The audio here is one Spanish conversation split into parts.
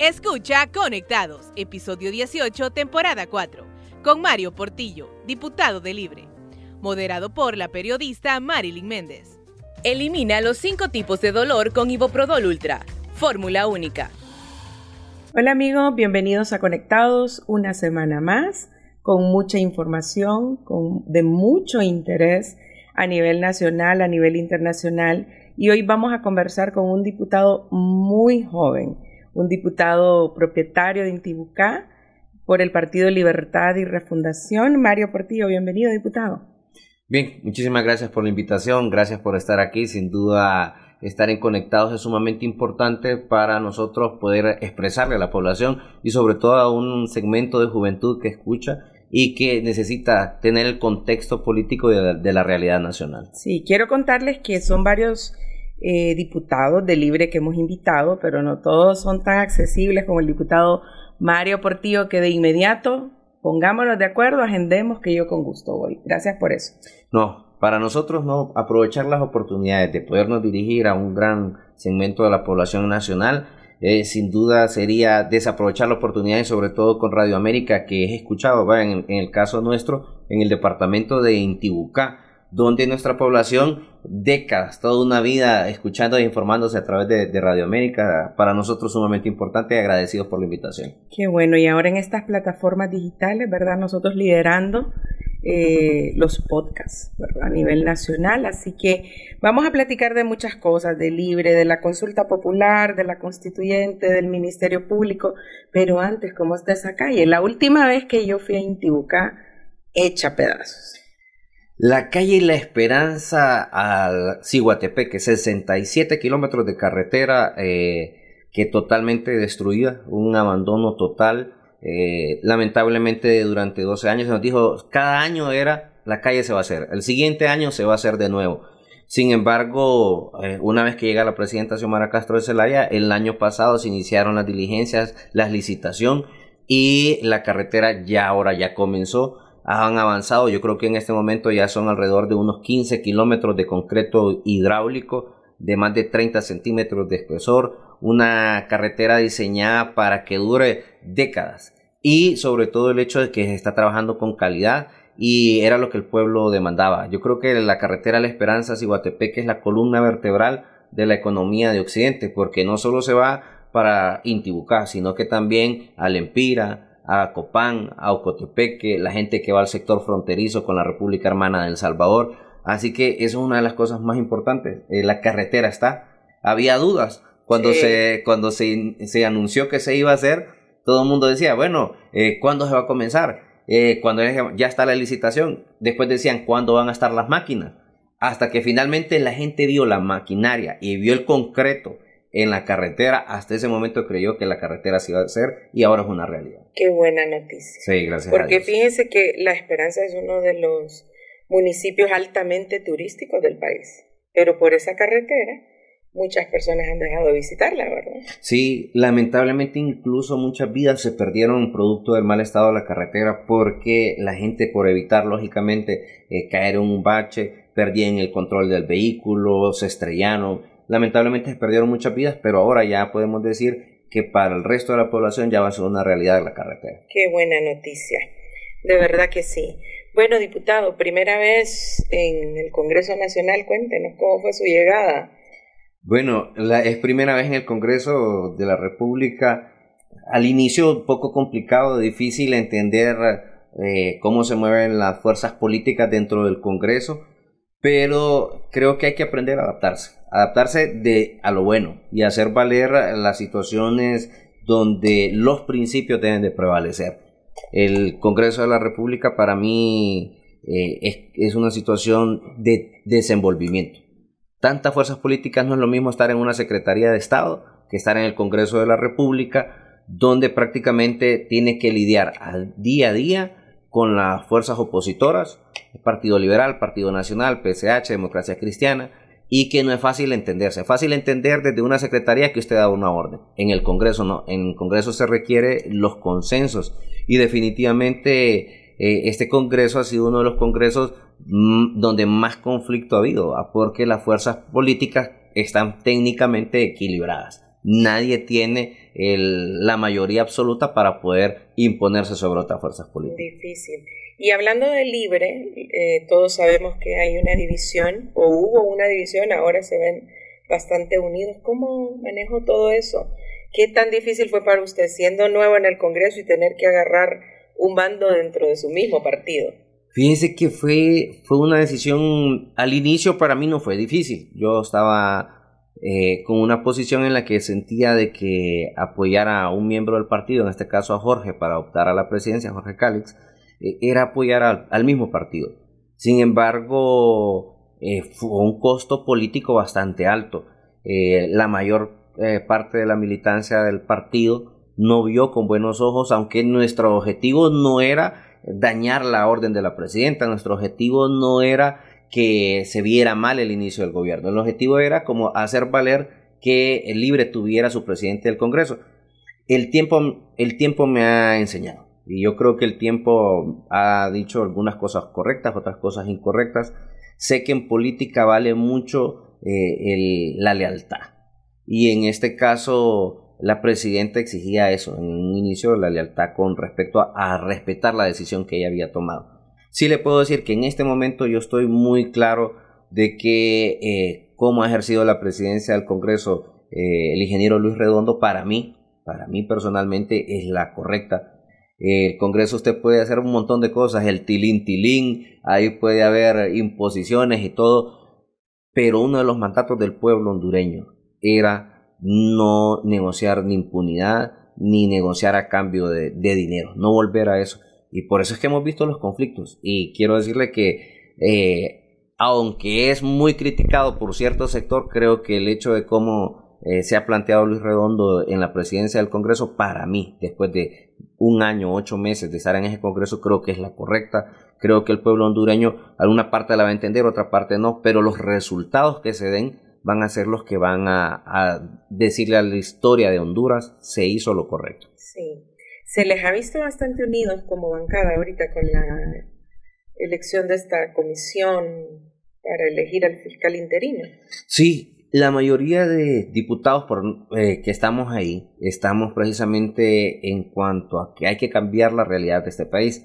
Escucha Conectados, episodio 18, temporada 4, con Mario Portillo, diputado de Libre. Moderado por la periodista Marilyn Méndez. Elimina los cinco tipos de dolor con Iboprodol Ultra. Fórmula única. Hola amigos, bienvenidos a Conectados una semana más con mucha información, con, de mucho interés a nivel nacional, a nivel internacional. Y hoy vamos a conversar con un diputado muy joven un diputado propietario de Intibucá por el Partido Libertad y Refundación. Mario Portillo, bienvenido, diputado. Bien, muchísimas gracias por la invitación, gracias por estar aquí. Sin duda, estar en conectados es sumamente importante para nosotros poder expresarle a la población y sobre todo a un segmento de juventud que escucha y que necesita tener el contexto político de, de la realidad nacional. Sí, quiero contarles que son varios eh, diputados de Libre que hemos invitado, pero no todos son tan accesibles como el diputado Mario Portillo, que de inmediato pongámonos de acuerdo, agendemos que yo con gusto voy. Gracias por eso. No, para nosotros no, aprovechar las oportunidades de podernos dirigir a un gran segmento de la población nacional, eh, sin duda sería desaprovechar la oportunidad y sobre todo con Radio América que he escuchado, en, en el caso nuestro, en el departamento de Intibucá, donde nuestra población, décadas, toda una vida escuchando e informándose a través de, Radio América, para nosotros sumamente importante y agradecidos por la invitación. Qué bueno, y ahora en estas plataformas digitales, ¿verdad? Nosotros liderando eh, los podcasts ¿verdad? a nivel nacional, así que vamos a platicar de muchas cosas, de libre, de la consulta popular, de la constituyente, del Ministerio Público, pero antes, ¿cómo está esa calle? La última vez que yo fui a Intibucá, hecha pedazos la calle La Esperanza al Ciguatepec, 67 kilómetros de carretera eh, que totalmente destruida, un abandono total. Eh, lamentablemente durante 12 años se nos dijo, cada año era, la calle se va a hacer, el siguiente año se va a hacer de nuevo. Sin embargo, eh, una vez que llega la presidenta Xiomara Castro de Celaya, el año pasado se iniciaron las diligencias, la licitación y la carretera ya ahora ya comenzó han avanzado. Yo creo que en este momento ya son alrededor de unos 15 kilómetros de concreto hidráulico de más de 30 centímetros de espesor. Una carretera diseñada para que dure décadas. Y sobre todo el hecho de que se está trabajando con calidad y era lo que el pueblo demandaba. Yo creo que la carretera La Esperanza Ciguatepec es la columna vertebral de la economía de Occidente, porque no solo se va para Intibucá, sino que también a Lempira, a Copán, a Ocotepeque, la gente que va al sector fronterizo con la República Hermana de El Salvador. Así que eso es una de las cosas más importantes. Eh, la carretera está. Había dudas. Cuando, se, cuando se, se, anunció que se iba a hacer, todo el mundo decía, bueno, eh, ¿cuándo se va a comenzar? Eh, cuando ya está la licitación, después decían, ¿cuándo van a estar las máquinas? Hasta que finalmente la gente vio la maquinaria y vio el concreto en la carretera. Hasta ese momento creyó que la carretera se iba a hacer y ahora es una realidad. Qué buena noticia. Sí, gracias. Porque fíjense que La Esperanza es uno de los municipios altamente turísticos del país, pero por esa carretera muchas personas han dejado de visitarla, ¿verdad? Sí, lamentablemente incluso muchas vidas se perdieron producto del mal estado de la carretera porque la gente por evitar lógicamente eh, caer en un bache, perdían el control del vehículo, se estrellaron Lamentablemente se perdieron muchas vidas, pero ahora ya podemos decir que para el resto de la población ya va a ser una realidad la carretera. Qué buena noticia, de verdad que sí. Bueno, diputado, primera vez en el Congreso Nacional, cuéntenos cómo fue su llegada. Bueno, la, es primera vez en el Congreso de la República. Al inicio un poco complicado, difícil entender eh, cómo se mueven las fuerzas políticas dentro del Congreso, pero creo que hay que aprender a adaptarse adaptarse de, a lo bueno y hacer valer las situaciones donde los principios deben de prevalecer. El Congreso de la República para mí eh, es, una situación de desenvolvimiento. Tantas fuerzas políticas no es lo mismo estar en una Secretaría de Estado que estar en el Congreso de la República, donde prácticamente tiene que lidiar al día a día con las fuerzas opositoras, Partido Liberal, Partido Nacional, PSH, Democracia Cristiana, y que no es fácil entenderse. Es fácil entender desde una secretaría que usted da una orden. En el Congreso no. En el Congreso se requiere los consensos y definitivamente eh, este Congreso ha sido uno de los congresos mm, donde más conflicto ha habido, porque las fuerzas políticas están técnicamente equilibradas. Nadie tiene la mayoría absoluta para poder imponerse sobre otras fuerzas políticas. Difícil. Y hablando de libre, eh, todos sabemos que hay una división, o hubo una división, ahora se ven bastante unidos. ¿Cómo manejo todo eso? ¿Qué tan difícil fue para usted siendo nuevo en el Congreso y tener que agarrar un bando dentro de su mismo partido? Fíjense que fue, fue una decisión, al inicio para mí no fue difícil. Yo estaba eh, con una posición en la que sentía de que apoyar a un miembro del partido, en este caso a Jorge, para optar a la presidencia, Jorge Cálix, eh, era apoyar al, mismo partido. Sin embargo, eh, fue un costo político bastante alto. la mayor parte de la militancia del partido no vio con buenos ojos, aunque nuestro objetivo no era dañar la orden de la presidenta. Nuestro objetivo no era que se viera mal el inicio del gobierno. El objetivo era como hacer valer que el libre tuviera su presidente del Congreso. El tiempo, el tiempo me ha enseñado. Y yo creo que el tiempo ha dicho algunas cosas correctas, otras cosas incorrectas. Sé que en política vale mucho eh, la lealtad. Y en este caso, la presidenta exigía eso en un inicio, la lealtad con respecto a, respetar la decisión que ella había tomado. Sí le puedo decir que en este momento yo estoy muy claro de que eh, cómo ha ejercido la presidencia del Congreso eh, el ingeniero Luis Redondo para mí, para mí personalmente es la correcta. El Congreso usted puede hacer un montón de cosas, el tilín tilín, ahí puede haber imposiciones y todo, pero uno de los mandatos del pueblo hondureño era no negociar ni impunidad, ni negociar a cambio de, dinero, no volver a eso. Y por eso es que hemos visto los conflictos. Y quiero decirle que, eh, aunque es muy criticado por cierto sector, creo que el hecho de cómo eh, se ha planteado Luis Redondo en la presidencia del Congreso, para mí, después de un año, ocho meses de estar en ese Congreso, creo que es la correcta. Creo que el pueblo hondureño, alguna parte la va a entender, otra parte no, pero los resultados que se den van a ser los que van a, decirle a la historia de Honduras se hizo lo correcto. Sí, se les ha visto bastante unidos como bancada ahorita con la elección de esta comisión para elegir al fiscal interino. Sí, la mayoría de diputados por, eh, que estamos ahí estamos precisamente en cuanto a que hay que cambiar la realidad de este país.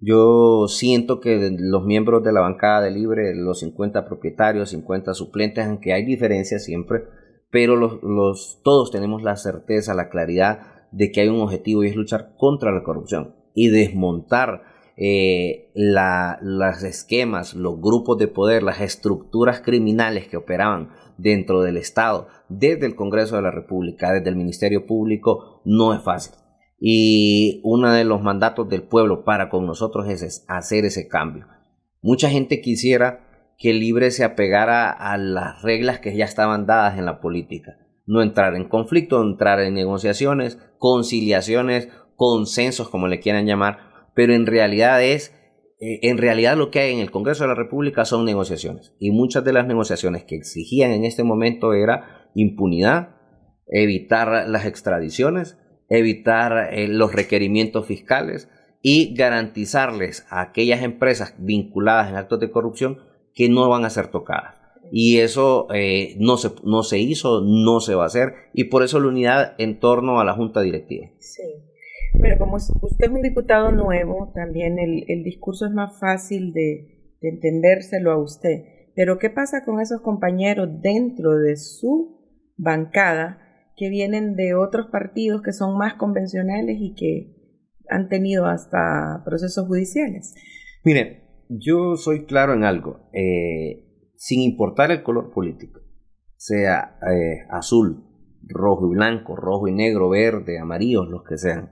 Yo siento que los miembros de la bancada de Libre, los 50 propietarios, 50 suplentes, aunque hay diferencias siempre, pero los, todos tenemos la certeza, la claridad de que hay un objetivo y es luchar contra la corrupción y desmontar eh, los esquemas, los grupos de poder, las estructuras criminales que operaban dentro del Estado, desde el Congreso de la República, desde el Ministerio Público, no es fácil. Y uno de los mandatos del pueblo para con nosotros es hacer ese cambio. Mucha gente quisiera que libre se apegara a las reglas que ya estaban dadas en la política. No entrar en conflicto, entrar en negociaciones, conciliaciones, consensos, como le quieran llamar, pero en realidad es, eh, en realidad lo que hay en el Congreso de la República son negociaciones. Y muchas de las negociaciones que exigían en este momento era impunidad, evitar las extradiciones, evitar eh, los requerimientos fiscales y garantizarles a aquellas empresas vinculadas en actos de corrupción que no van a ser tocadas. Y eso eh, no, se, no se hizo, no se va a hacer, y por eso la unidad en torno a la Junta Directiva. Sí. Pero como usted es un diputado nuevo, también el, el discurso es más fácil de, de entendérselo a usted. Pero ¿qué pasa con esos compañeros dentro de su bancada que vienen de otros partidos que son más convencionales y que han tenido hasta procesos judiciales. Mire, yo soy claro en algo, eh, sin importar el color político, sea eh, azul, rojo y blanco, rojo y negro, verde, amarillo, los que sean,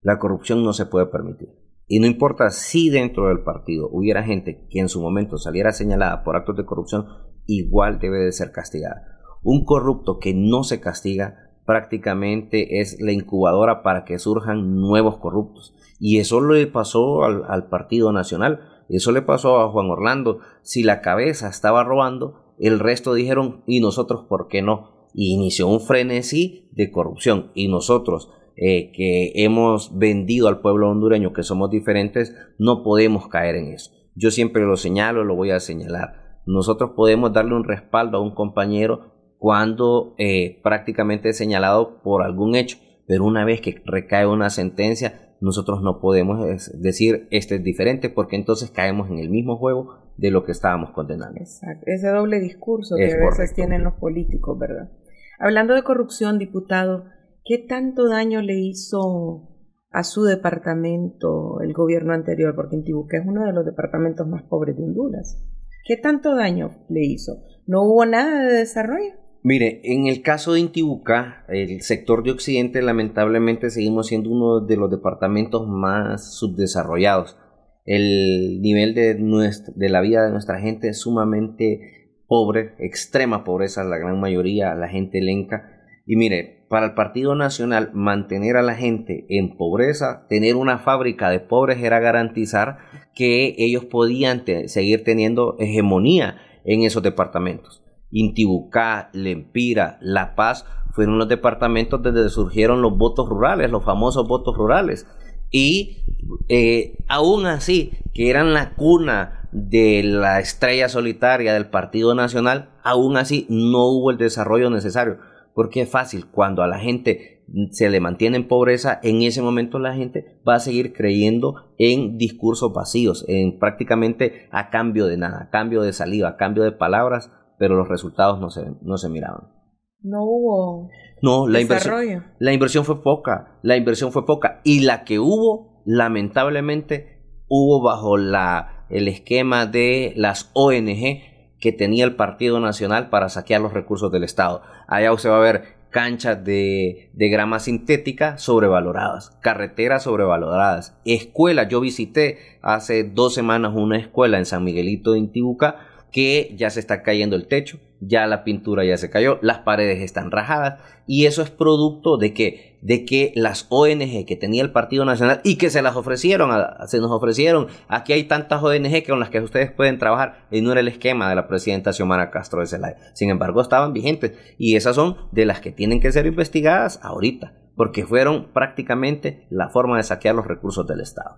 la corrupción no se puede permitir. Y no importa si dentro del partido hubiera gente que en su momento saliera señalada por actos de corrupción, igual debe de ser castigada. Un corrupto que no se castiga prácticamente es la incubadora para que surjan nuevos corruptos. Y eso le pasó al, Partido Nacional, eso le pasó a Juan Orlando. Si la cabeza estaba robando, el resto dijeron, ¿y nosotros por qué no? Y inició un frenesí de corrupción. Y nosotros, eh, que hemos vendido al pueblo hondureño, que somos diferentes, no podemos caer en eso. Yo siempre lo señalo, lo voy a señalar. Nosotros podemos darle un respaldo a un compañero cuando eh, prácticamente es señalado por algún hecho, pero una vez que recae una sentencia, nosotros no podemos decir este es diferente porque entonces caemos en el mismo juego de lo que estábamos condenando. Exacto, ese doble discurso que a veces tienen los políticos, ¿verdad? Hablando de corrupción, diputado, ¿qué tanto daño le hizo a su departamento el gobierno anterior? Porque Intibucá es uno de los departamentos más pobres de Honduras. ¿Qué tanto daño le hizo? ¿No hubo nada de desarrollo? Mire, en el caso de Intibucá, el sector de Occidente lamentablemente seguimos siendo uno de los departamentos más subdesarrollados. El nivel de, de la vida de nuestra gente es sumamente pobre, extrema pobreza, la gran mayoría, la gente lenca. Y mire, para el Partido Nacional mantener a la gente en pobreza, tener una fábrica de pobres era garantizar que ellos podían seguir teniendo hegemonía en esos departamentos. Intibucá, Lempira, La Paz fueron los departamentos donde surgieron los votos rurales, los famosos votos rurales. Y eh, aún así, que eran la cuna de la estrella solitaria del Partido Nacional, aún así no hubo el desarrollo necesario. Porque es fácil, cuando a la gente se le mantiene en pobreza, en ese momento la gente va a seguir creyendo en discursos vacíos, en prácticamente a cambio de nada, a cambio de saliva, a cambio de palabras, pero los resultados no se, no se miraban. No hubo no, la inversión, la inversión fue poca, la inversión fue poca y la que hubo, lamentablemente, hubo bajo la, el esquema de las ONG que tenía el Partido Nacional para saquear los recursos del Estado. Allá usted va a ver canchas de, de grama sintética sobrevaloradas, carreteras sobrevaloradas, escuelas. Yo visité hace dos semanas una escuela en San Miguelito de Intibucá que ya se está cayendo el techo, ya la pintura ya se cayó, las paredes están rajadas y eso es producto de que de que las ONG que tenía el Partido Nacional y que se las ofrecieron, se nos ofrecieron, aquí hay tantas ONG con las que ustedes pueden trabajar y no era el esquema de la presidenta Xiomara Castro de Zelaya. Sin embargo, estaban vigentes y esas son de las que tienen que ser investigadas ahorita, porque fueron prácticamente la forma de saquear los recursos del Estado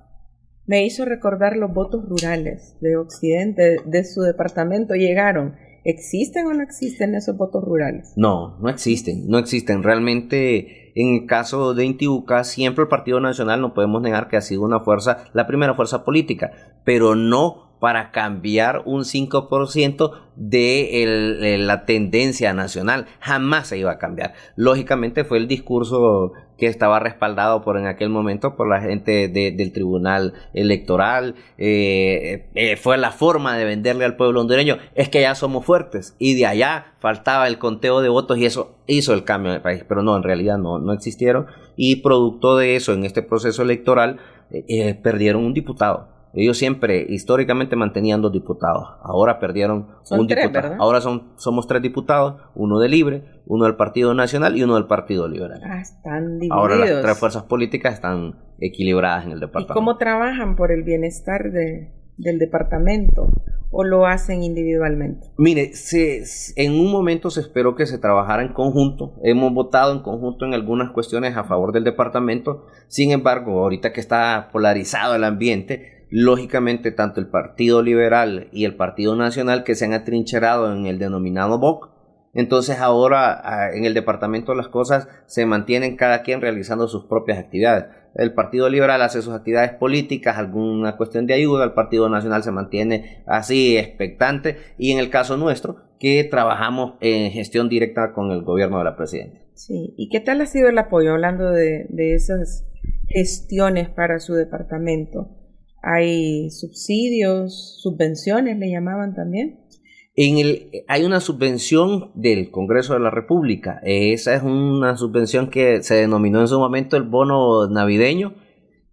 me hizo recordar los votos rurales de Occidente, de su departamento. Llegaron. ¿Existen o no existen esos votos rurales? No, no existen, no existen. Realmente, en el caso de Intibucá, siempre el Partido Nacional no podemos negar que ha sido una fuerza, la primera fuerza política, pero no para cambiar un 5% de la tendencia nacional. Jamás se iba a cambiar. Lógicamente fue el discurso que estaba respaldado por en aquel momento por la gente del Tribunal Electoral. Eh, eh, fue la forma de venderle al pueblo hondureño. Es que ya somos fuertes. Y de allá faltaba el conteo de votos y eso hizo el cambio en el país. Pero no, en realidad no, no existieron. Y producto de eso, en este proceso electoral, eh, perdieron un diputado. Ellos siempre, históricamente, mantenían dos diputados. Ahora perdieron un diputado. Ahora son, somos tres diputados, uno de Libre, uno del Partido Nacional y uno del Partido Liberal. Ah, están divididos. Ahora las tres fuerzas políticas están equilibradas en el departamento. ¿Y cómo trabajan por el bienestar de, del departamento? ¿O lo hacen individualmente? Mire, se, en un momento se esperó que se trabajara en conjunto. Hemos votado en conjunto en algunas cuestiones a favor del departamento. Sin embargo, ahorita que está polarizado el ambiente, lógicamente tanto el Partido Liberal y el Partido Nacional que se han atrincherado en el denominado BOC. Entonces ahora ah, en el departamento las cosas se mantienen cada quien realizando sus propias actividades. El Partido Liberal hace sus actividades políticas, alguna cuestión de ayuda, el Partido Nacional se mantiene así expectante y en el caso nuestro que trabajamos en gestión directa con el gobierno de la presidenta. Sí, ¿y qué tal ha sido el apoyo hablando de, de esas gestiones para su departamento? Hay subsidios, subvenciones, le llamaban también. En el, hay una subvención del Congreso de la República. Esa es una subvención que se denominó en su momento el bono navideño,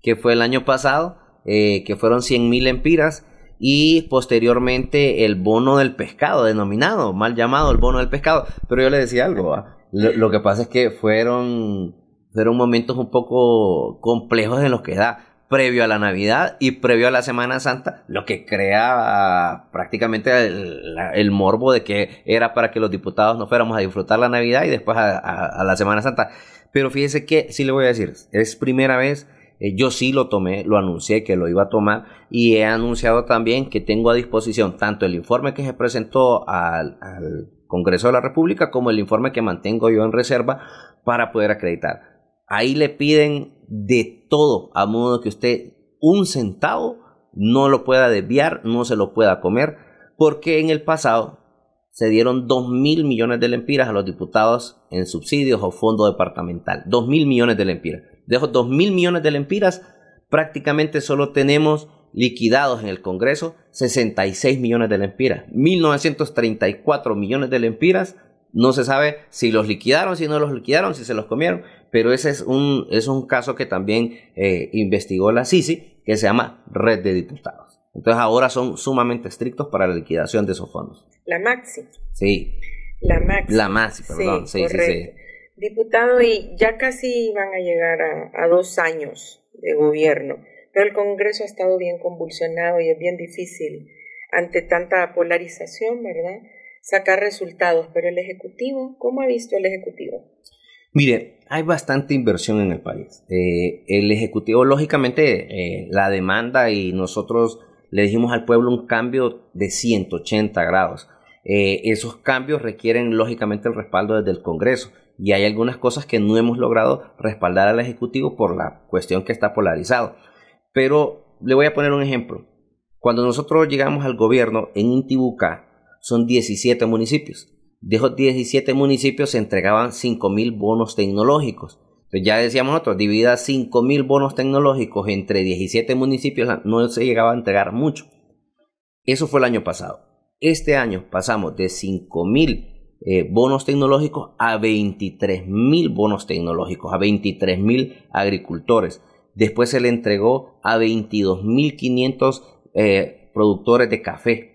que fue el año pasado, eh, que fueron 100 mil empiras, y posteriormente el bono del pescado, denominado, mal llamado el bono del pescado. Pero yo le decía algo, lo, que pasa es que fueron, fueron momentos un poco complejos en los que da previo a la Navidad y previo a la Semana Santa, lo que crea prácticamente el, morbo de que era para que los diputados no fuéramos a disfrutar la Navidad y después a, la Semana Santa. Pero fíjese que, sí le voy a decir, es primera vez, eh, yo sí lo tomé, lo anuncié que lo iba a tomar y he anunciado también que tengo a disposición tanto el informe que se presentó al Congreso de la República como el informe que mantengo yo en reserva para poder acreditar. Ahí le piden de todo, a modo que usted un centavo no lo pueda desviar, no se lo pueda comer, porque en el pasado se dieron 2 mil millones de lempiras a los diputados en subsidios o fondo departamental. 2 mil millones de lempiras. De esos 2 mil millones de lempiras, prácticamente solo tenemos liquidados en el Congreso 66 millones de lempiras. 1934 millones de lempiras. No se sabe si los liquidaron, si no los liquidaron, si se los comieron, pero ese es un, es un caso que también eh, investigó la CICI, que se llama Red de Diputados. Entonces ahora son sumamente estrictos para la liquidación de esos fondos. La Maxi. Sí. La Maxi. La Maxi, perdón. Sí, sí, sí, Diputado, y ya casi van a llegar a, a dos años de gobierno. Pero el Congreso ha estado bien convulsionado y es bien difícil ante tanta polarización, ¿verdad? Sacar resultados. Pero el Ejecutivo, ¿cómo ha visto el Ejecutivo? Mire, hay bastante inversión en el país. Eh, el Ejecutivo, lógicamente, eh, la demanda y nosotros le dijimos al pueblo un cambio de 180 grados. Eh, esos cambios requieren, lógicamente, el respaldo desde el Congreso. Y hay algunas cosas que no hemos logrado respaldar al Ejecutivo por la cuestión que está polarizado. Pero le voy a poner un ejemplo. Cuando nosotros llegamos al gobierno en Intibucá, son 17 municipios. De esos 17 municipios se entregaban 5.000 bonos tecnológicos. Entonces ya decíamos nosotros, divida 5.000 bonos tecnológicos entre 17 municipios, no se llegaba a entregar mucho. Eso fue el año pasado. Este año pasamos de 5.000 eh, bonos tecnológicos a 23.000 bonos tecnológicos, a 23.000 agricultores. Después se le entregó a 22.500 eh, productores de café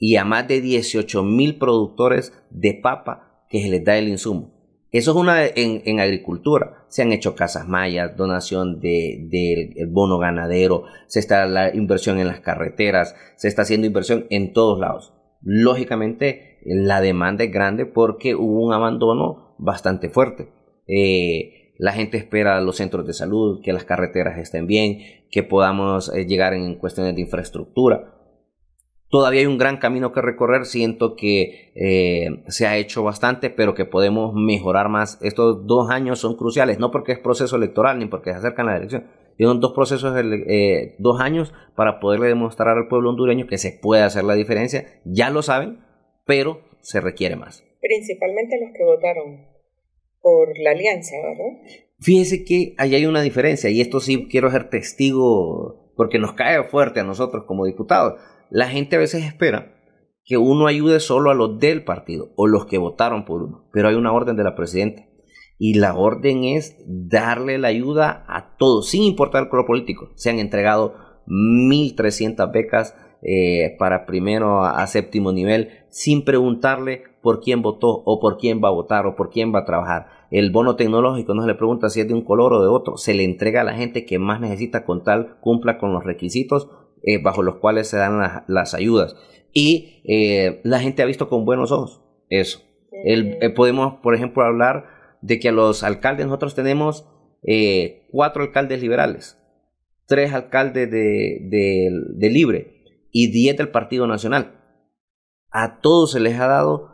y a más de 18.000 productores de papa que se les da el insumo. Eso es una en, agricultura. Se han hecho casas mayas, donación del de, bono ganadero, se está la inversión en las carreteras, se está haciendo inversión en todos lados. Lógicamente, la demanda es grande porque hubo un abandono bastante fuerte. Eh, la gente espera los centros de salud, que las carreteras estén bien, que podamos eh, llegar en cuestiones de infraestructura. Todavía hay un gran camino que recorrer, siento que eh, se ha hecho bastante, pero que podemos mejorar más. Estos dos años son cruciales, no porque es proceso electoral ni porque se acercan la elección, son dos procesos, eh, dos años para poderle demostrar al pueblo hondureño que se puede hacer la diferencia. Ya lo saben, pero se requiere más. Principalmente los que votaron por la alianza, ¿verdad? Fíjese que ahí hay una diferencia y esto sí quiero ser testigo porque nos cae fuerte a nosotros como diputados. La gente a veces espera que uno ayude solo a los del partido o los que votaron por uno, pero hay una orden de la presidenta y la orden es darle la ayuda a todos, sin importar el color político. Se han entregado 1.300 becas eh, para primero a, séptimo nivel sin preguntarle por quién votó o por quién va a votar o por quién va a trabajar. El bono tecnológico no se le pregunta si es de un color o de otro, se le entrega a la gente que más necesita con tal cumpla con los requisitos eh, bajo los cuales se dan las ayudas. Y eh, la gente ha visto con buenos ojos eso. podemos, por ejemplo, hablar de que a los alcaldes nosotros tenemos cuatro alcaldes liberales, tres alcaldes de, de libre y 10 del Partido Nacional. A todos se les ha dado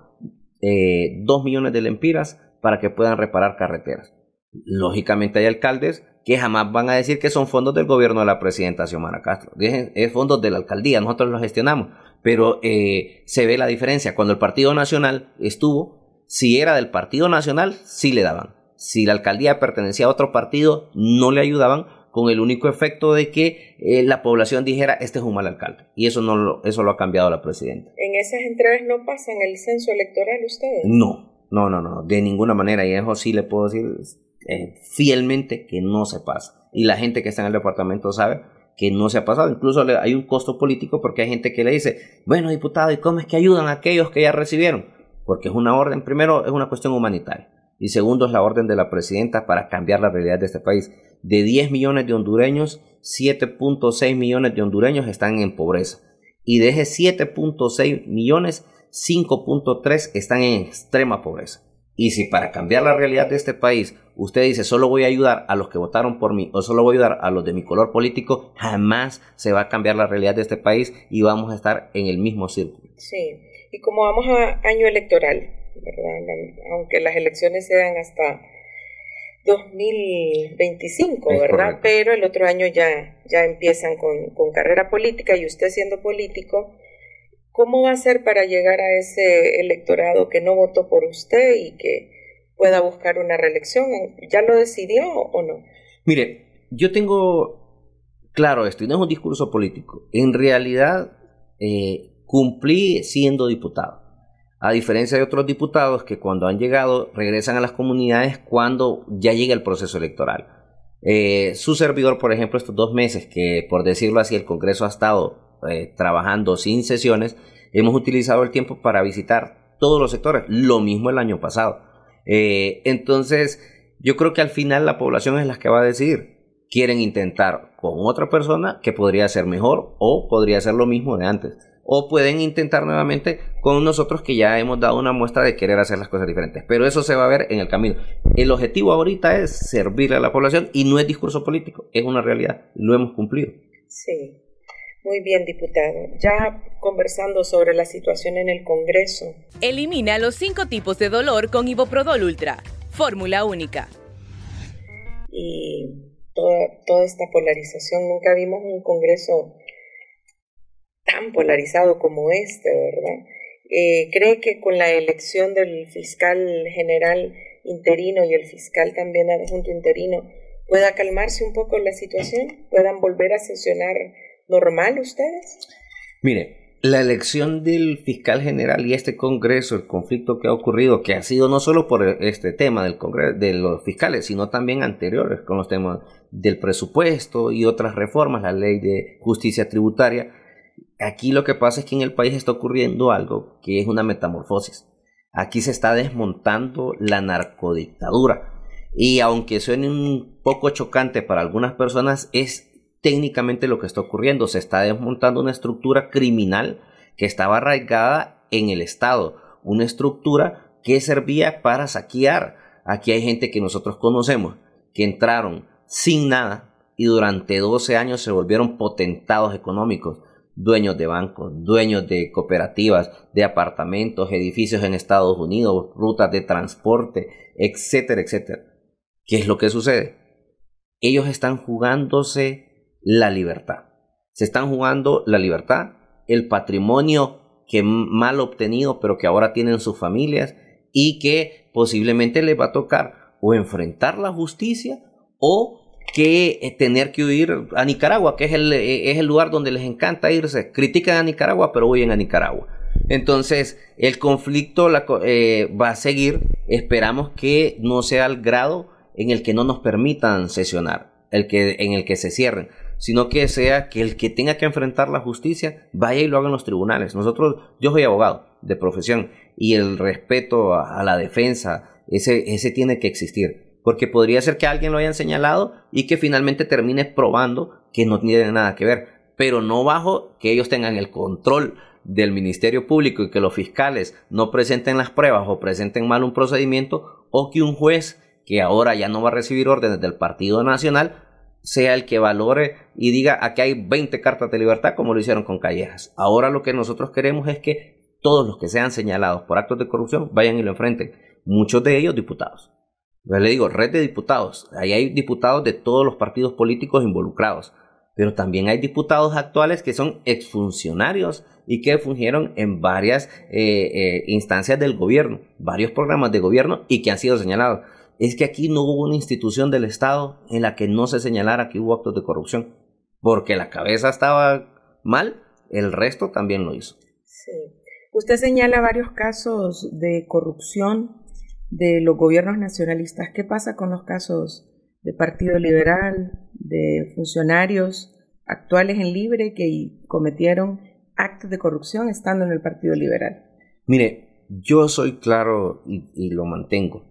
eh, 2 millones de lempiras para que puedan reparar carreteras. Lógicamente hay alcaldes que jamás van a decir que son fondos del gobierno de la presidenta Xiomara Castro. Es fondos de la alcaldía, nosotros los gestionamos. Pero eh, se ve la diferencia. Cuando el Partido Nacional estuvo, si era del Partido Nacional, sí le daban. Si la alcaldía pertenecía a otro partido, no le ayudaban con el único efecto de que eh, la población dijera, este es un mal alcalde. Y eso, no lo, eso lo ha cambiado la presidenta. ¿En esas entregas no pasan el censo electoral ustedes? No, no, no, no, de ninguna manera. Y eso sí le puedo decir eh, fielmente que no se pasa. Y la gente que está en el departamento sabe que no se ha pasado. Incluso hay un costo político porque hay gente que le dice, bueno, diputado, ¿y cómo es que ayudan a aquellos que ya recibieron? Porque es una orden, primero, es una cuestión humanitaria. Y segundo, es la orden de la presidenta para cambiar la realidad de este país de 10 millones de hondureños, 7.6 millones de hondureños están en pobreza. Y de ese 7.6 millones, 5.3 están en extrema pobreza. Y si para cambiar la realidad de este país usted dice solo voy a ayudar a los que votaron por mí o solo voy a ayudar a los de mi color político, jamás se va a cambiar la realidad de este país y vamos a estar en el mismo círculo. Sí. Y como vamos a año electoral, aunque las elecciones sean hasta 2025, ¿verdad? Pero el otro año ya, ya empiezan con, con, carrera política y usted siendo político, ¿cómo va a ser para llegar a ese electorado que no votó por usted y que pueda buscar una reelección? ¿Ya lo decidió o no? Mire, yo tengo claro esto, y no es un discurso político. En realidad, eh, cumplí siendo diputado. A diferencia de otros diputados que cuando han llegado regresan a las comunidades cuando ya llega el proceso electoral. Eh, su servidor, por ejemplo, estos dos meses que, por decirlo así, el Congreso ha estado eh, trabajando sin sesiones, hemos utilizado el tiempo para visitar todos los sectores, lo mismo el año pasado. Eh, entonces, yo creo que al final la población es la que va a decidir. Quieren intentar con otra persona que podría ser mejor o podría ser lo mismo de antes o pueden intentar nuevamente con nosotros que ya hemos dado una muestra de querer hacer las cosas diferentes. Pero eso se va a ver en el camino. El objetivo ahorita es servir a la población y no es discurso político, es una realidad. Lo hemos cumplido. Sí, muy bien, diputado. Ya conversando sobre la situación en el Congreso. Elimina los cinco tipos de dolor con Iboprodol Ultra. Fórmula única. Y toda, toda esta polarización, nunca vimos un Congreso tan polarizado como este, ¿verdad? Eh, ¿Cree que con la elección del fiscal general interino y el fiscal también adjunto interino pueda calmarse un poco la situación? ¿Puedan volver a sesionar normal ustedes? Mire, la elección del fiscal general y este Congreso, el conflicto que ha ocurrido, que ha sido no solo por este tema del Congreso, de los fiscales, sino también anteriores, con los temas del presupuesto y otras reformas, la ley de justicia tributaria, Aquí lo que pasa es que en el país está ocurriendo algo que es una metamorfosis. Aquí se está desmontando la narcodictadura. Y aunque suene un poco chocante para algunas personas, es técnicamente lo que está ocurriendo. Se está desmontando una estructura criminal que estaba arraigada en el Estado. Una estructura que servía para saquear. Aquí hay gente que nosotros conocemos, que entraron sin nada y durante 12 años se volvieron potentados económicos dueños de bancos, dueños de cooperativas, de apartamentos, edificios en Estados Unidos, rutas de transporte, etcétera, etcétera. ¿Qué es lo que sucede? Ellos están jugándose la libertad. Se están jugando la libertad, el patrimonio que mal obtenido, pero que ahora tienen sus familias y que posiblemente les va a tocar o enfrentar la justicia o que eh, tener que huir a Nicaragua, que es el, eh, es el lugar donde les encanta irse. Critican a Nicaragua, pero huyen a Nicaragua. Entonces, el conflicto eh, va a seguir. Esperamos que no sea al grado en el que no nos permitan sesionar, el que, en el que se cierren, sino que sea que el que tenga que enfrentar la justicia vaya y lo haga en los tribunales. Nosotros, yo soy abogado de profesión y el respeto a, la defensa, ese, ese tiene que existir porque podría ser que alguien lo hayan señalado y que finalmente termine probando que no tiene nada que ver, pero no bajo que ellos tengan el control del Ministerio Público y que los fiscales no presenten las pruebas o presenten mal un procedimiento o que un juez que ahora ya no va a recibir órdenes del Partido Nacional sea el que valore y diga aquí hay 20 cartas de libertad como lo hicieron con Callejas. Ahora lo que nosotros queremos es que todos los que sean señalados por actos de corrupción vayan y lo enfrenten, muchos de ellos diputados. Yo le digo, red de diputados. Ahí hay diputados de todos los partidos políticos involucrados. Pero también hay diputados actuales que son exfuncionarios y que fungieron en varias eh, eh, instancias del gobierno, varios programas de gobierno y que han sido señalados. Es que aquí no hubo una institución del Estado en la que no se señalara que hubo actos de corrupción. Porque la cabeza estaba mal, el resto también lo hizo. Sí. Usted señala varios casos de corrupción de los gobiernos nacionalistas. ¿Qué pasa con los casos de Partido Liberal, de funcionarios actuales en Libre que cometieron actos de corrupción estando en el Partido Liberal? Mire, yo soy claro y, lo mantengo.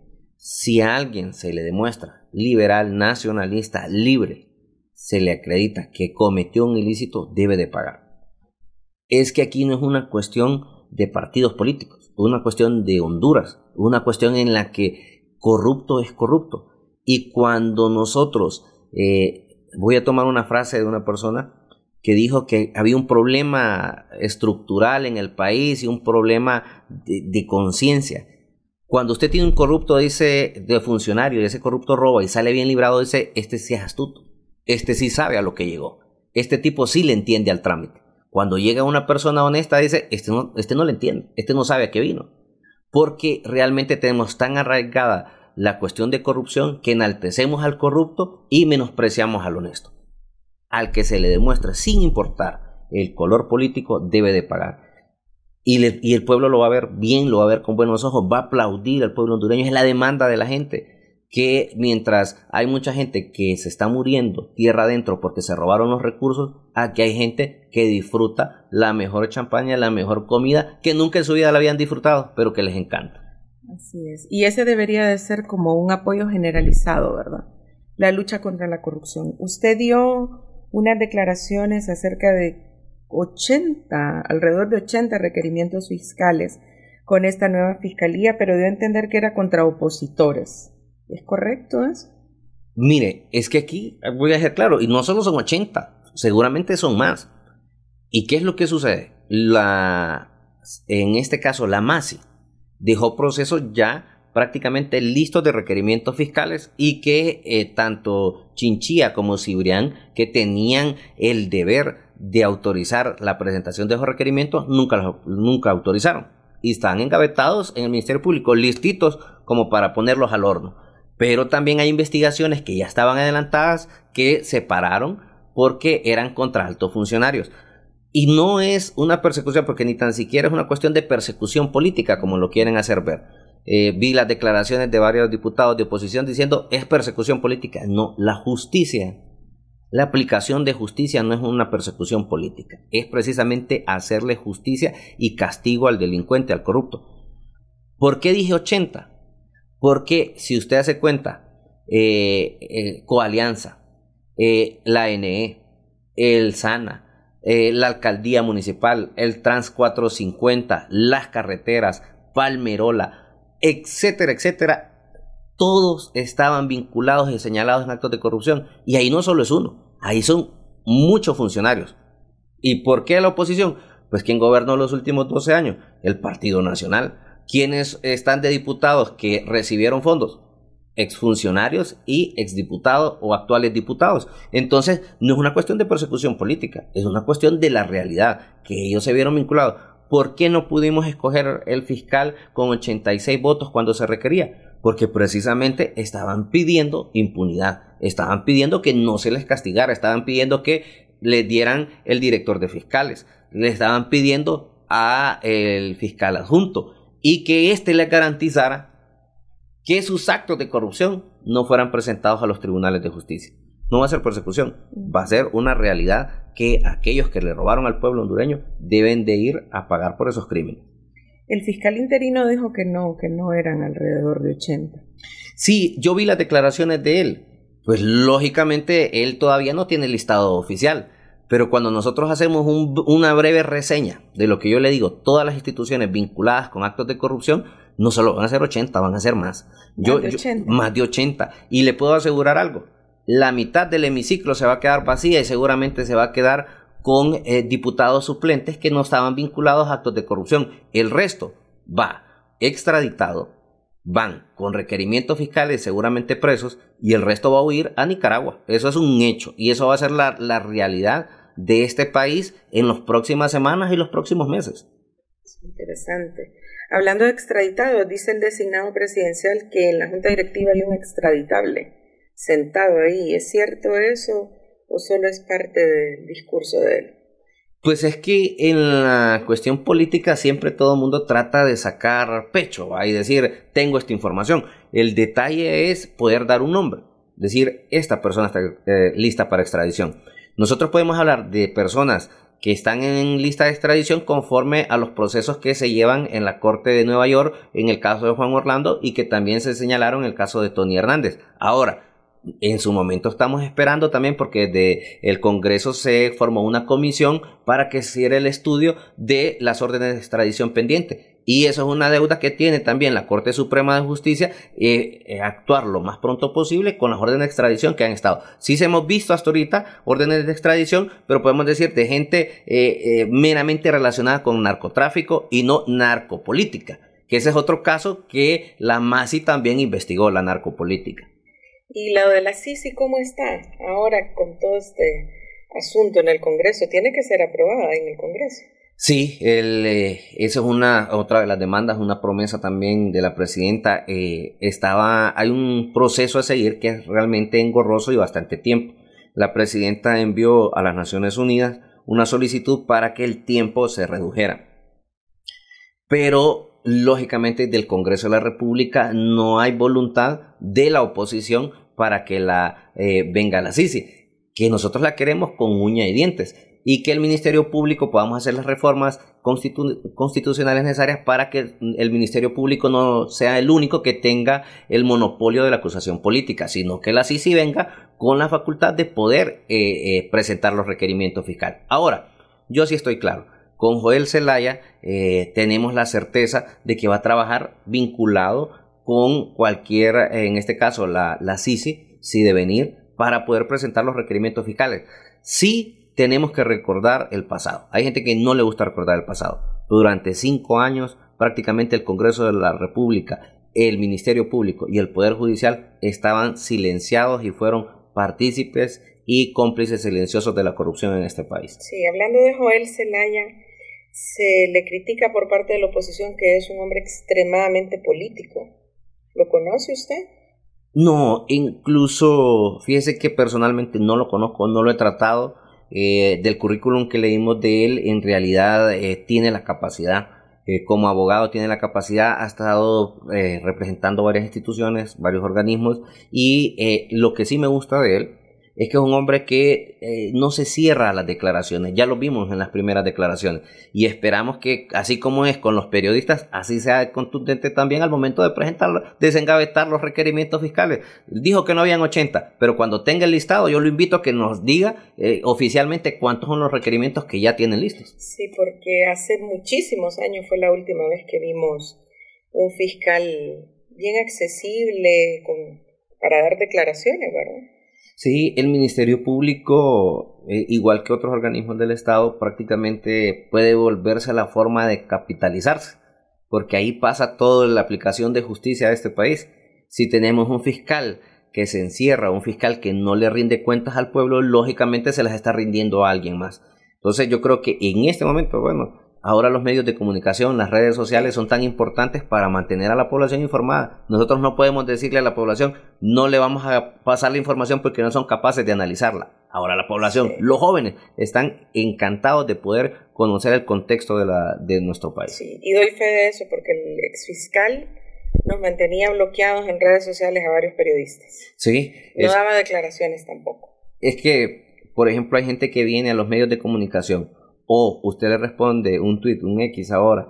Si a alguien se le demuestra liberal, nacionalista, libre, se le acredita que cometió un ilícito, debe de pagar. Es que aquí no es una cuestión de partidos políticos, una cuestión de Honduras, una cuestión en la que corrupto es corrupto. Y cuando nosotros, eh, voy a tomar una frase de una persona que dijo que había un problema estructural en el país y un problema de, conciencia. Cuando usted tiene un corrupto dice de funcionario y ese corrupto roba y sale bien librado, dice, este sí es astuto, este sí sabe a lo que llegó, este tipo sí le entiende al trámite. Cuando llega una persona honesta dice, este no, este no le entiende, este no sabe a qué vino. Porque realmente tenemos tan arraigada la cuestión de corrupción que enaltecemos al corrupto y menospreciamos al honesto al que se le demuestra, sin importar el color político, debe de pagar. Y, y, el pueblo lo va a ver bien, lo va a ver con buenos ojos, va a aplaudir al pueblo hondureño. Es la demanda de la gente. Que mientras hay mucha gente que se está muriendo tierra adentro porque se robaron los recursos, aquí hay gente que disfruta la mejor champaña, la mejor comida, que nunca en su vida la habían disfrutado, pero que les encanta. Así es. Y ese debería de ser como un apoyo generalizado, ¿verdad? La lucha contra la corrupción. Usted dio unas declaraciones acerca de 80, alrededor de 80 requerimientos fiscales con esta nueva fiscalía, pero dio a entender que era contra opositores. ¿Es correcto eso? Mire, es que aquí voy a dejar claro, y no solo son 80, seguramente son más. ¿Y qué es lo que sucede? La, en este caso, la MASI dejó procesos ya prácticamente listos de requerimientos fiscales y que eh, tanto Chinchilla como Cibrián, que tenían el deber de autorizar la presentación de esos requerimientos, nunca, nunca autorizaron. Y están engavetados en el Ministerio Público, listitos como para ponerlos al horno. Pero también hay investigaciones que ya estaban adelantadas que se pararon porque eran contra altos funcionarios. Y no es una persecución, porque ni tan siquiera es una cuestión de persecución política como lo quieren hacer ver eh, vi las declaraciones de varios diputados de oposición diciendo es persecución política. No, la justicia, la aplicación de justicia no es una persecución política, es precisamente hacerle justicia y castigo al delincuente, al corrupto. ¿Por qué dije 80? Porque si usted hace cuenta, eh, eh, Coalianza, la NE, el SANA, la alcaldía municipal, el Trans 450, las carreteras, Palmerola, etcétera, etcétera, todos estaban vinculados y señalados en actos de corrupción. Y ahí no solo es uno, ahí son muchos funcionarios. ¿Y por qué la oposición? Pues quien gobernó los últimos 12 años, el Partido Nacional. Quienes están de diputados que recibieron fondos, exfuncionarios y exdiputados o actuales diputados. Entonces, no es una cuestión de persecución política, es una cuestión de la realidad, que ellos se vieron vinculados. ¿Por qué no pudimos escoger el fiscal con 86 votos cuando se requería? Porque precisamente estaban pidiendo impunidad, estaban pidiendo que no se les castigara, estaban pidiendo que le dieran el director de fiscales, le estaban pidiendo a el fiscal adjunto y que éste le garantizara que sus actos de corrupción no fueran presentados a los tribunales de justicia no va a ser persecución, va a ser una realidad que aquellos que le robaron al pueblo hondureño deben de ir a pagar por esos crímenes. El fiscal interino dijo que no, que no eran alrededor de 80. Sí, yo vi las declaraciones de él. Pues lógicamente él todavía no tiene listado oficial. Pero cuando nosotros hacemos una breve reseña de lo que yo le digo, todas las instituciones vinculadas con actos de corrupción, no solo van a ser 80, van a ser más. Yo, más, de más de 80. Y le puedo asegurar algo la mitad del hemiciclo se va a quedar vacía y seguramente se va a quedar con eh, diputados suplentes que no estaban vinculados a actos de corrupción. El resto va extraditado, van con requerimientos fiscales seguramente presos y el resto va a huir a Nicaragua. Eso es un hecho y eso va a ser la, la realidad de este país en las próximas semanas y los próximos meses. Interesante. Hablando de extraditados, dice el designado presidencial que en la Junta Directiva hay un extraditable sentado ahí. ¿Es cierto eso o solo es parte del discurso de él? Pues es que en la cuestión política siempre todo el mundo trata de sacar pecho y decir, tengo esta información. El detalle es poder dar un nombre, decir, esta persona está eh, lista para extradición. Nosotros podemos hablar de personas que están en lista de extradición conforme a los procesos que se llevan en la Corte de Nueva York en el caso de Juan Orlando y que también se señalaron en el caso de Tony Hernández. Ahora, en su momento estamos esperando también porque de el Congreso se formó una comisión para que hiciera el estudio de las órdenes de extradición pendiente. Y eso es una deuda que tiene también la Corte Suprema de Justicia, eh, eh, actuar lo más pronto posible con las órdenes de extradición que han estado. Sí se hemos visto hasta ahorita órdenes de extradición, pero podemos decir de gente eh, meramente relacionada con narcotráfico y no narcopolítica, que ese es otro caso que la MASI también investigó, la narcopolítica. ¿Y la de la CICI cómo está ahora con todo este asunto en el Congreso? Tiene que ser aprobada en el Congreso. Sí, el, eh, esa es una otra de las demandas, una promesa también de la presidenta. Eh, estaba, hay un proceso a seguir que es realmente engorroso y bastante tiempo. La presidenta envió a las Naciones Unidas una solicitud para que el tiempo se redujera. Pero lógicamente del Congreso de la República no hay voluntad de la oposición para que la eh, venga la Sisi, que nosotros la queremos con uña y dientes y que el Ministerio Público podamos hacer las reformas constitucionales necesarias para que el Ministerio Público no sea el único que tenga el monopolio de la acusación política, sino que la CICI venga con la facultad de poder eh, eh, presentar los requerimientos fiscales. Ahora, yo sí estoy claro, con Joel Zelaya tenemos la certeza de que va a trabajar vinculado con cualquier, en este caso la, la CICI, si de venir, para poder presentar los requerimientos fiscales. Sí tenemos que recordar el pasado. Hay gente que no le gusta recordar el pasado. Durante cinco años, prácticamente el Congreso de la República, el Ministerio Público y el Poder Judicial estaban silenciados y fueron partícipes y cómplices silenciosos de la corrupción en este país. Sí, hablando de Joel Zelaya, se le critica por parte de la oposición que es un hombre extremadamente político. ¿Lo conoce usted? No, incluso fíjese que personalmente no lo conozco, no lo he tratado eh, del currículum que leímos de él, en realidad eh, tiene la capacidad, eh, como abogado tiene la capacidad, ha estado representando varias instituciones, varios organismos, y lo que sí me gusta de él es que es un hombre que eh, no se cierra las declaraciones, ya lo vimos en las primeras declaraciones, y esperamos que así como es con los periodistas, así sea contundente también al momento de presentar, desengavetar los requerimientos fiscales. Dijo que no habían 80, pero cuando tenga el listado yo lo invito a que nos diga eh, oficialmente cuántos son los requerimientos que ya tienen listos. Sí, porque hace muchísimos años fue la última vez que vimos un fiscal bien accesible para dar declaraciones, ¿verdad? Sí, el Ministerio Público, eh, igual que otros organismos del Estado, prácticamente puede volverse a la forma de capitalizarse, porque ahí pasa toda la aplicación de justicia a este país. Si tenemos un fiscal que se encierra, un fiscal que no le rinde cuentas al pueblo, lógicamente se las está rindiendo a alguien más. Entonces yo creo que en este momento, bueno, Ahora los medios de comunicación, las redes sociales son tan importantes para mantener a la población informada. Nosotros no podemos decirle a la población, no le vamos a pasar la información porque no son capaces de analizarla. Ahora la población, los jóvenes, están encantados de poder conocer el contexto de, la, de nuestro país. Sí, y doy fe de eso porque el exfiscal nos mantenía bloqueados en redes sociales a varios periodistas. Sí. No daba declaraciones tampoco. Es que, por ejemplo, hay gente que viene a los medios de comunicación o usted le responde un tweet, un X ahora,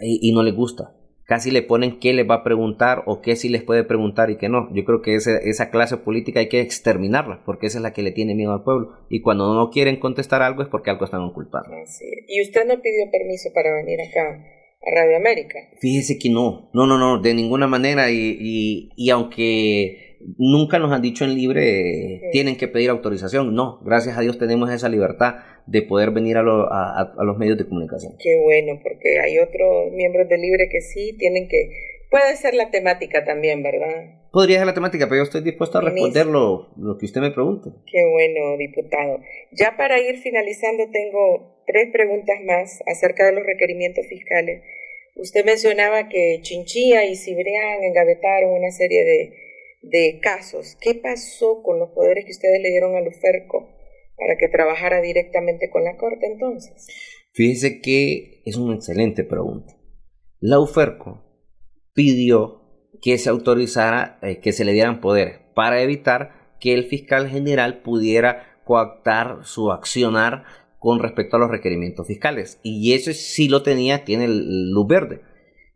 y, no le gusta. Casi le ponen qué le va a preguntar o qué sí les puede preguntar y qué no. Yo creo que esa clase política hay que exterminarla porque esa es la que le tiene miedo al pueblo. Y cuando no quieren contestar algo es porque algo están ocultando. ¿Y usted no pidió permiso para venir acá a Radio América? Fíjese que no, no, no, no, de ninguna manera. Y, y, y aunque nunca nos han dicho en libre tienen que pedir autorización. No, gracias a Dios tenemos esa libertad de poder venir a, a, los medios de comunicación. Qué bueno, porque hay otros miembros de libre que sí tienen que... Puede ser la temática también, ¿verdad? Podría ser la temática, pero yo estoy dispuesto a responder lo, lo que usted me pregunte. Qué bueno, diputado. Ya para ir finalizando, tengo tres preguntas más acerca de los requerimientos fiscales. Usted mencionaba que Chinchilla y Cibrián engavetaron una serie de de casos. ¿Qué pasó con los poderes que ustedes le dieron a Luferco para que trabajara directamente con la Corte entonces? Fíjese que es una excelente pregunta. La UFERCO pidió que se autorizara, eh, que se le dieran poderes para evitar que el fiscal general pudiera coactar su accionar con respecto a los requerimientos fiscales. Y eso sí lo tenía, tiene luz verde.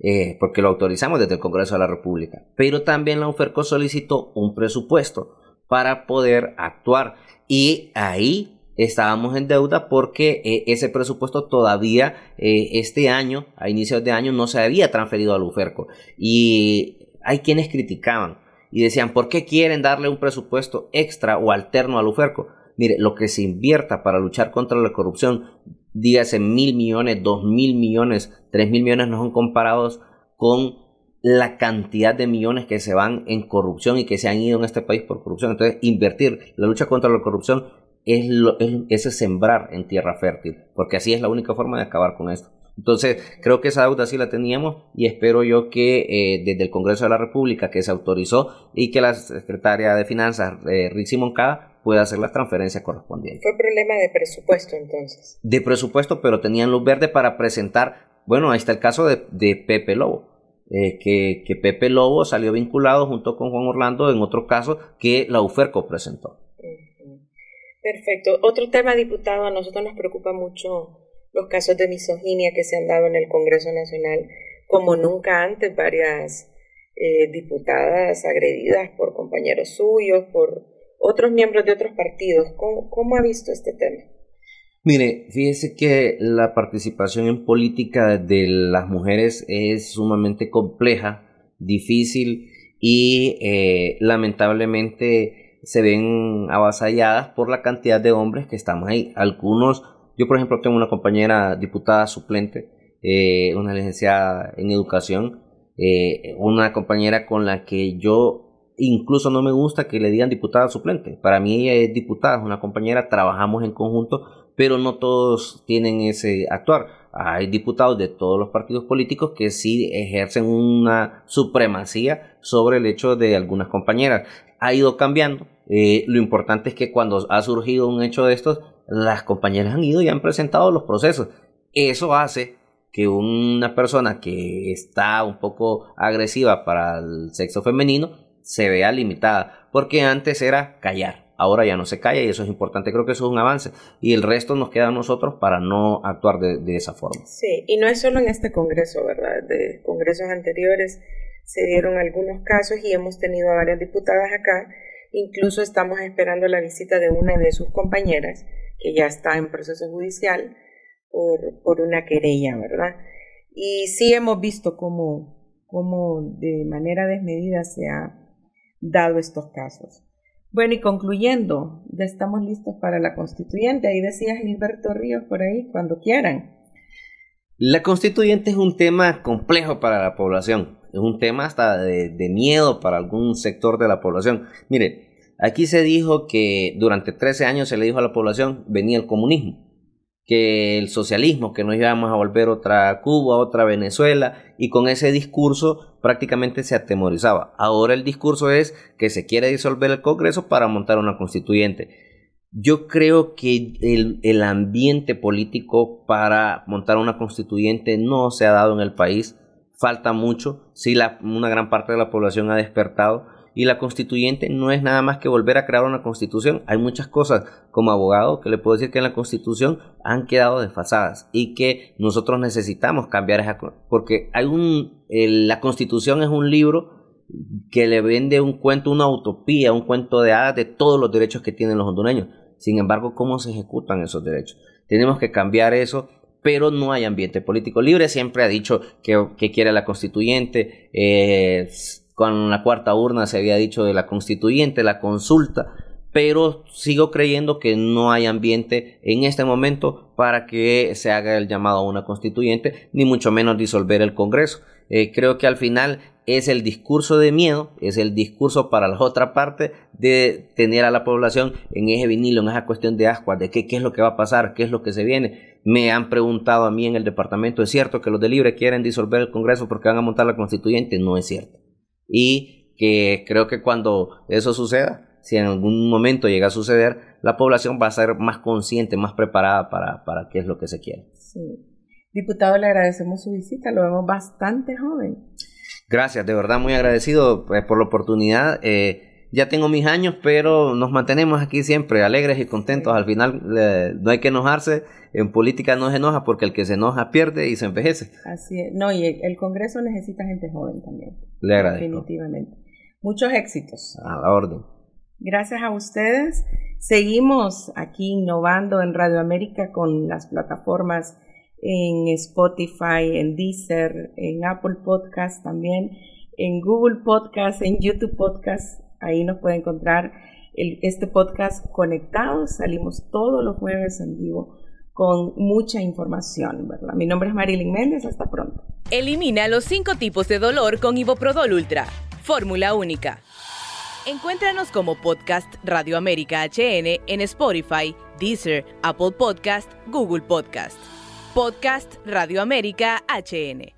Eh, porque lo autorizamos desde el Congreso de la República. Pero también la UFERCO solicitó un presupuesto para poder actuar y ahí estábamos en deuda porque eh, ese presupuesto todavía eh, este año, a inicios de año, no se había transferido al UFERCO. Y hay quienes criticaban y decían, ¿por qué quieren darle un presupuesto extra o alterno al UFERCO? Mire, lo que se invierta para luchar contra la corrupción, dígase mil millones, dos mil millones, tres mil millones, no son comparados con la cantidad de millones que se van en corrupción y que se han ido en este país por corrupción. Entonces, invertir la lucha contra la corrupción es, lo, es, sembrar en tierra fértil, porque así es la única forma de acabar con esto. Entonces, creo que esa deuda sí la teníamos y espero yo que eh, desde el Congreso de la República, que se autorizó y que la secretaria de Finanzas, eh, Rixi Moncada, pueda hacer las transferencias correspondientes. Fue problema de presupuesto entonces. De presupuesto, pero tenían luz verde para presentar, bueno, ahí está el caso de, de Pepe Lobo. Eh, que, Pepe Lobo salió vinculado junto con Juan Orlando en otro caso que la UFERCO presentó. Perfecto. Otro tema, diputado, a nosotros nos preocupa mucho los casos de misoginia que se han dado en el Congreso Nacional, como nunca antes varias eh, diputadas agredidas por compañeros suyos, por otros miembros de otros partidos. ¿Cómo, ¿Cómo, ha visto este tema? Mire, fíjese que la participación en política de las mujeres es sumamente compleja, difícil y eh, lamentablemente se ven avasalladas por la cantidad de hombres que estamos ahí. Algunos, yo por ejemplo tengo una compañera diputada suplente, eh, una licenciada en educación, eh, una compañera con la que yo incluso no me gusta que le digan diputada suplente. Para mí ella es diputada, es una compañera, trabajamos en conjunto, pero no todos tienen ese actuar. Hay diputados de todos los partidos políticos que sí ejercen una supremacía sobre el hecho de algunas compañeras. Ha ido cambiando, eh, lo importante es que cuando ha surgido un hecho de estos, las compañeras han ido y han presentado los procesos. Eso hace que una persona que está un poco agresiva para el sexo femenino se vea limitada, porque antes era callar, ahora ya no se calla y eso es importante, creo que eso es un avance y el resto nos queda a nosotros para no actuar de, esa forma. Sí, y no es solo en este Congreso, ¿verdad? De congresos anteriores se dieron algunos casos y hemos tenido a varias diputadas acá Incluso estamos esperando la visita de una de sus compañeras, que ya está en proceso judicial por, por una querella, ¿verdad? Y sí hemos visto cómo, cómo de manera desmedida se ha dado estos casos. Bueno, y concluyendo, ya estamos listos para la constituyente. Ahí decía Gilberto Ríos por ahí, cuando quieran. La constituyente es un tema complejo para la población es un tema hasta de, miedo para algún sector de la población. Mire, aquí se dijo que durante 13 años se le dijo a la población venía el comunismo, que el socialismo, que nos íbamos a volver otra Cuba, otra Venezuela, y con ese discurso prácticamente se atemorizaba. Ahora el discurso es que se quiere disolver el Congreso para montar una constituyente. Yo creo que el, el ambiente político para montar una constituyente no se ha dado en el país falta mucho, sí la, una gran parte de la población ha despertado y la constituyente no es nada más que volver a crear una constitución. Hay muchas cosas como abogado que le puedo decir que en la constitución han quedado desfasadas y que nosotros necesitamos cambiar esa porque hay un la constitución es un libro que le vende un cuento, una utopía, un cuento de hadas de todos los derechos que tienen los hondureños. Sin embargo, ¿cómo se ejecutan esos derechos? Tenemos que cambiar eso pero no hay ambiente político libre. Siempre ha dicho que, quiere la constituyente. Eh, con la cuarta urna se había dicho de la constituyente, la consulta. Pero sigo creyendo que no hay ambiente en este momento para que se haga el llamado a una constituyente, ni mucho menos disolver el Congreso. Eh, creo que al final es el discurso de miedo, es el discurso para la otra parte de tener a la población en ese vinilo, en esa cuestión de ascuas, de qué, es lo que va a pasar, qué es lo que se viene. Me han preguntado a mí en el departamento, ¿es cierto que los de Libre quieren disolver el Congreso porque van a montar la constituyente? No es cierto. Y que creo que cuando eso suceda, si en algún momento llega a suceder, la población va a ser más consciente, más preparada para, para qué es lo que se quiere. Sí. Diputado, le agradecemos su visita, lo vemos bastante joven. Gracias, de verdad muy agradecido pues, por la oportunidad. Eh, ya tengo mis años, pero nos mantenemos aquí siempre alegres y contentos. Al final no hay que enojarse. En política no se enoja porque el que se enoja pierde y se envejece. Así es. No, y el, Congreso necesita gente joven también. Le agradezco. Definitivamente. Muchos éxitos. A la orden. Gracias a ustedes. Seguimos aquí innovando en Radio América con las plataformas en Spotify, en Deezer, en Apple Podcast también, en Google Podcast, en YouTube Podcast. Ahí nos puede encontrar este podcast conectados. Salimos todos los jueves en vivo con mucha información, ¿verdad? Mi nombre es Marilyn Méndez. Hasta pronto. Elimina los cinco tipos de dolor con Iboprodol Ultra. Fórmula única. Encuéntranos como podcast Radio América HN en Spotify, Deezer, Apple Podcast, Google Podcast. Podcast Radio América HN.